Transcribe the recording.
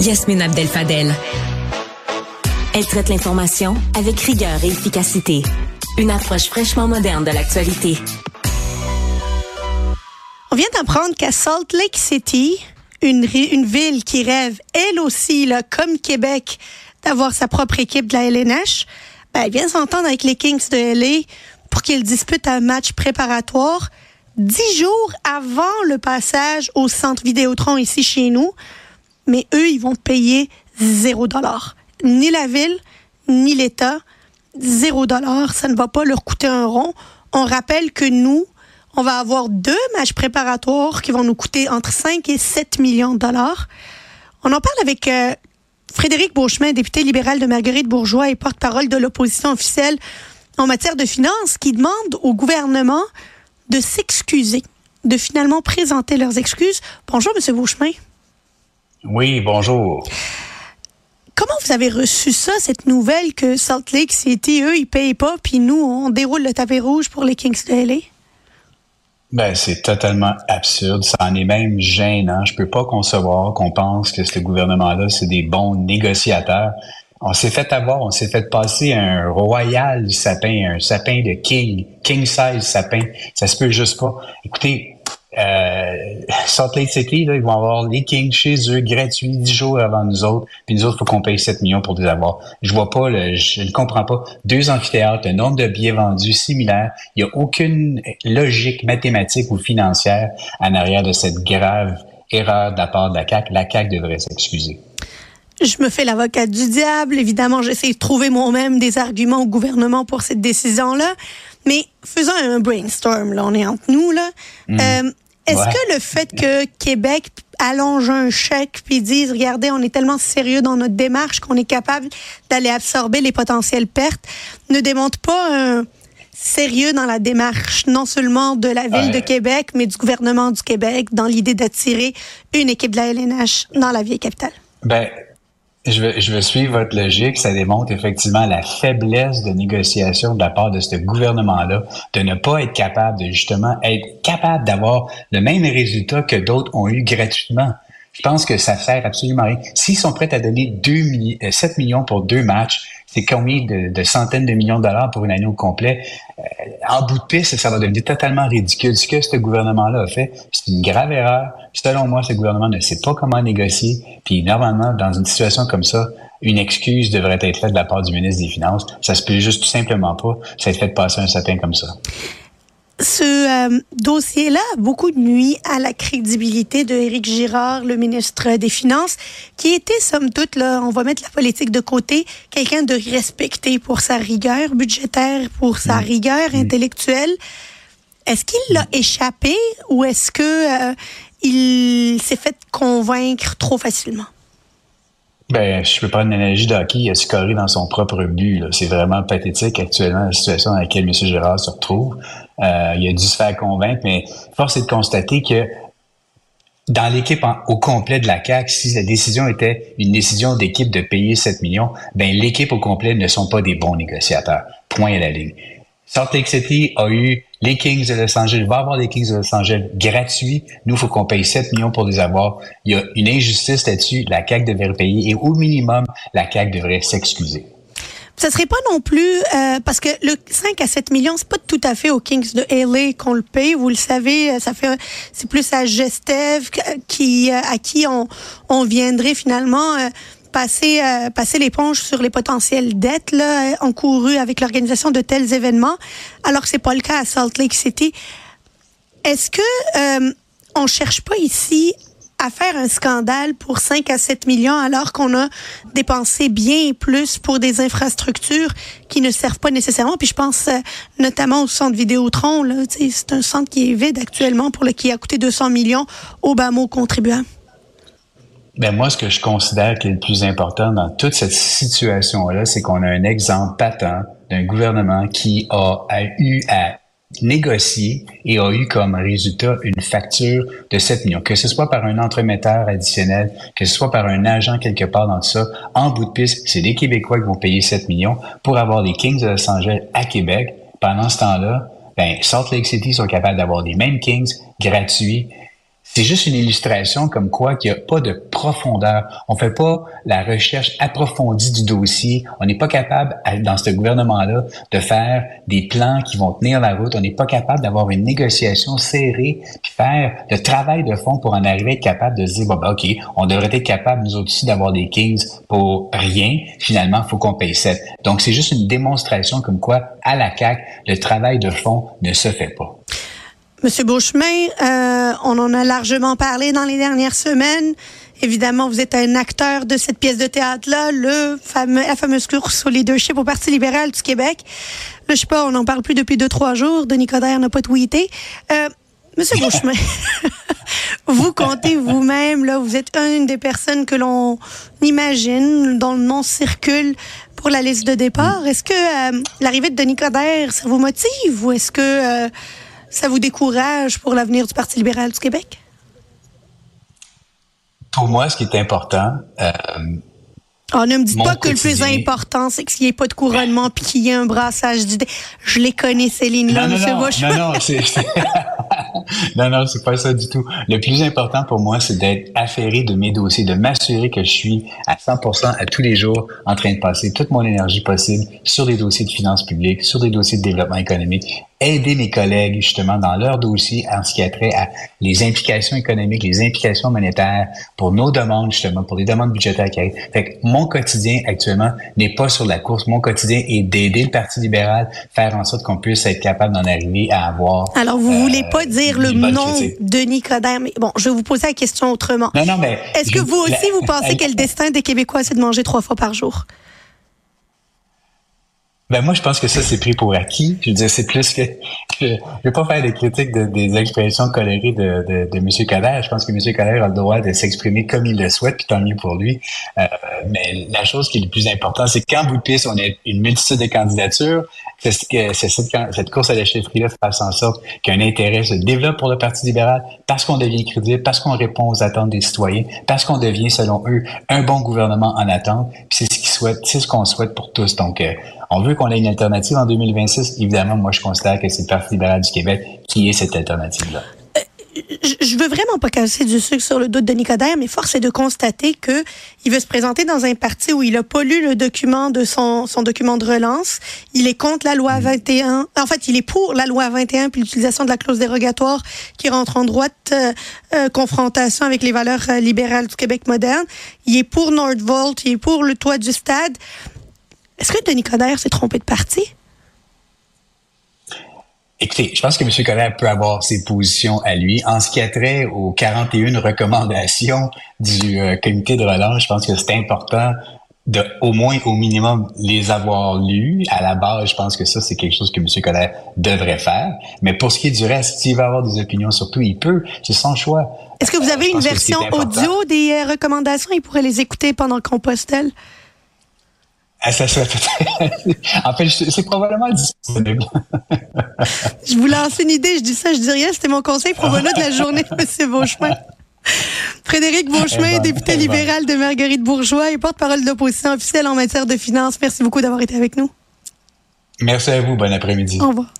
Yasmine Abdel Fadel. Elle traite l'information avec rigueur et efficacité. Une approche fraîchement moderne de l'actualité. On vient d'apprendre qu'à Salt Lake City, une, une ville qui rêve, elle aussi, là, comme Québec, d'avoir sa propre équipe de la LNH, ben, elle vient s'entendre avec les Kings de LA pour qu'ils disputent un match préparatoire dix jours avant le passage au centre Vidéotron ici chez nous. Mais eux, ils vont payer zéro dollar. Ni la ville, ni l'État. Zéro dollar. Ça ne va pas leur coûter un rond. On rappelle que nous, on va avoir deux matchs préparatoires qui vont nous coûter entre 5 et 7 millions de dollars. On en parle avec euh, Frédéric Beauchemin, député libéral de Marguerite Bourgeois et porte-parole de l'opposition officielle en matière de finances, qui demande au gouvernement de s'excuser, de finalement présenter leurs excuses. Bonjour, M. Beauchemin. Oui, bonjour. Comment vous avez reçu ça, cette nouvelle que Salt Lake City, eux, ils payent pas, puis nous, on déroule le tapis rouge pour les Kings de LA? Ben, c'est totalement absurde. Ça en est même gênant. Je peux pas concevoir qu'on pense que ce gouvernement-là, c'est des bons négociateurs. On s'est fait avoir, on s'est fait passer un royal sapin, un sapin de king, king size sapin. Ça se peut juste pas. Écoutez, euh, Salt Lake City, là, ils vont avoir les Kings chez eux gratuits dix jours avant nous autres. Puis nous autres, il faut qu'on paye 7 millions pour les avoir. Je vois pas, je ne comprends pas. Deux amphithéâtres, un nombre de billets vendus similaire. Il n'y a aucune logique mathématique ou financière en arrière de cette grave erreur de la part de la CAQ. La CAQ devrait s'excuser. Je me fais l'avocat du diable. Évidemment, j'essaie de trouver moi-même des arguments au gouvernement pour cette décision-là. Mais faisons un brainstorm, là, on est entre nous, là. Mm. Euh, est-ce que le fait que Québec allonge un chèque puis dise, regardez, on est tellement sérieux dans notre démarche qu'on est capable d'aller absorber les potentielles pertes, ne démontre pas un sérieux dans la démarche, non seulement de la ville de Québec, mais du gouvernement du Québec, dans l'idée d'attirer une équipe de la LNH dans la vieille capitale? Ben, je vais, je suivre votre logique. Ça démontre effectivement la faiblesse de négociation de la part de ce gouvernement-là, de ne pas être capable de justement être capable d'avoir le même résultat que d'autres ont eu gratuitement. Je pense que ça sert absolument rien. S'ils sont prêts à donner 2 7 euh, millions pour deux matchs, c'est combien de, centaines de millions de dollars pour une année au complet? Euh, en bout de piste, ça va devenir totalement ridicule. Ce que ce gouvernement-là a fait, c'est une grave erreur. selon moi, ce gouvernement ne sait pas comment négocier. Puis normalement, dans une situation comme ça, une excuse devrait être faite de la part du ministre des Finances. Ça se peut juste tout simplement pas. Ça a fait passer un sapin comme ça ce euh, dossier-là a beaucoup nuit à la crédibilité de Éric Girard, le ministre des Finances, qui était, somme toute, là, on va mettre la politique de côté, quelqu'un de respecté pour sa rigueur budgétaire, pour sa rigueur intellectuelle. Est-ce qu'il l'a échappé ou est-ce que euh, il s'est fait convaincre trop facilement? Ben, je peux prendre une analogie d'hockey, il a scoré dans son propre but. C'est vraiment pathétique actuellement la situation dans laquelle M. Girard se retrouve. Euh, il a dû se faire convaincre, mais force est de constater que dans l'équipe au complet de la CAC, si la décision était une décision d'équipe de payer 7 millions, ben l'équipe au complet ne sont pas des bons négociateurs. Point à la ligne. Salt City a eu les Kings de Los Angeles, va avoir les Kings de Los Angeles gratuits. Nous, il faut qu'on paye 7 millions pour les avoir. Il y a une injustice là-dessus. La CAQ devrait payer et au minimum, la CAQ devrait s'excuser. Ça serait pas non plus euh, parce que le 5 à 7 millions, c'est pas tout à fait aux Kings de LA qu'on le paye. Vous le savez, ça fait c'est plus à Gestev qui à qui on, on viendrait finalement euh, passer, euh, passer l'éponge sur les potentielles dettes là, encourues avec l'organisation de tels événements, alors que c'est pas le cas à Salt Lake City. Est-ce que euh, on cherche pas ici à faire un scandale pour 5 à 7 millions alors qu'on a dépensé bien plus pour des infrastructures qui ne servent pas nécessairement. Puis je pense euh, notamment au centre Vidéotron. C'est un centre qui est vide actuellement pour le qui a coûté 200 millions aux bas contribuables. Ben moi, ce que je considère qui est le plus important dans toute cette situation-là, c'est qu'on a un exemple patent d'un gouvernement qui a, eu à négocier et a eu comme résultat une facture de 7 millions, que ce soit par un entremetteur additionnel, que ce soit par un agent quelque part dans ça, en bout de piste, c'est les Québécois qui vont payer 7 millions pour avoir les Kings de Los Angeles à Québec. Pendant ce temps-là, ben, Salt Lake City sont capables d'avoir les mêmes Kings gratuits c'est juste une illustration comme quoi qu'il n'y a pas de profondeur. On fait pas la recherche approfondie du dossier. On n'est pas capable, dans ce gouvernement-là, de faire des plans qui vont tenir la route. On n'est pas capable d'avoir une négociation serrée, puis faire le travail de fond pour en arriver à être capable de dire, bon, ben, OK, on devrait être capable, nous aussi, d'avoir des Kings pour rien. Finalement, faut qu'on paye 7. Donc, c'est juste une démonstration comme quoi, à la CAQ, le travail de fond ne se fait pas. Monsieur Beauchemin, euh, on en a largement parlé dans les dernières semaines. Évidemment, vous êtes un acteur de cette pièce de théâtre-là, le fameux, la fameuse course au leadership au Parti libéral du Québec. Là, je sais pas, on en parle plus depuis deux, trois jours. Denis Coderre n'a pas tweeté. Euh, Monsieur Beauchemin, vous comptez vous-même, là, vous êtes une des personnes que l'on imagine, dont le nom circule pour la liste de départ. Est-ce que euh, l'arrivée de Denis Coderre, ça vous motive ou est-ce que... Ça vous décourage pour l'avenir du Parti libéral du Québec? Pour moi, ce qui est important, euh, Oh, ne me dites pas que le plus important, c'est qu'il n'y ait pas de couronnement puis qu'il y ait un brassage d'idées. Je les connais, Céline, là, non, non, non, non, non, c'est, non, non, c'est pas ça du tout. Le plus important pour moi, c'est d'être affairé de mes dossiers, de m'assurer que je suis à 100% à tous les jours en train de passer toute mon énergie possible sur des dossiers de finances publiques, sur des dossiers de développement économique, aider mes collègues justement dans leurs dossiers en ce qui a trait à les implications économiques, les implications monétaires pour nos demandes justement, pour les demandes budgétaires qui arrivent. Fait que mon quotidien actuellement n'est pas sur la course. Mon quotidien est d'aider le Parti libéral, faire en sorte qu'on puisse être capable d'en arriver à avoir. Alors vous euh, voulez pas dire le nom de Nicodème? Mais bon, je vais vous poser la question autrement. Non, non, mais est-ce que vous aussi vous pensez que le destin des Québécois c'est de manger trois fois par jour? Ben moi, je pense que ça, c'est pris pour acquis. Je veux dire, c'est plus que... Je ne vais pas faire des critiques de, des expressions colérées de, de, de M. Coderre. Je pense que M. Coderre a le droit de s'exprimer comme il le souhaite, puis tant mieux pour lui. Euh, mais la chose qui est le plus importante, c'est qu'en bout de piste, on a une multitude de candidatures. C'est que cette, cette course à la chefferie-là fasse en sorte qu'un intérêt se développe pour le Parti libéral parce qu'on devient crédible, parce qu'on répond aux attentes des citoyens, parce qu'on devient, selon eux, un bon gouvernement en attente. Puis c'est ce qu'ils souhaitent, c'est ce qu'on souhaite pour tous. Donc, euh, on veut qu'on ait une alternative en 2026. Évidemment, moi, je considère que c'est le Parti libéral du Québec qui est cette alternative-là je veux vraiment pas casser du sucre sur le dos de Denis Coderre, mais force est de constater que il veut se présenter dans un parti où il a pas lu le document de son, son document de relance. Il est contre la loi 21. En fait, il est pour la loi 21 puis l'utilisation de la clause dérogatoire qui rentre en droite euh, euh, confrontation avec les valeurs euh, libérales du Québec moderne. Il est pour Nordvolt, il est pour le toit du stade. Est-ce que Denis Coderre s'est trompé de parti? Écoutez, je pense que M. Coderre peut avoir ses positions à lui. En ce qui a trait aux 41 recommandations du euh, comité de relance, je pense que c'est important de au moins au minimum les avoir lues. À la base, je pense que ça, c'est quelque chose que M. Coderre devrait faire. Mais pour ce qui est du reste, s'il va avoir des opinions sur tout, il peut. C'est son choix. Est-ce que vous avez une version audio des euh, recommandations? Il pourrait les écouter pendant qu'on postelle. Ah, ça serait en fait, c'est probablement disponible. je vous lance une idée, je dis ça, je dis rien. C'était mon conseil pro bono de la journée, M. Beauchemin. Frédéric Beauchemin, eh ben, député eh ben. libéral de Marguerite Bourgeois et porte-parole d'opposition officielle en matière de finances. Merci beaucoup d'avoir été avec nous. Merci à vous. Bon après-midi. Au revoir.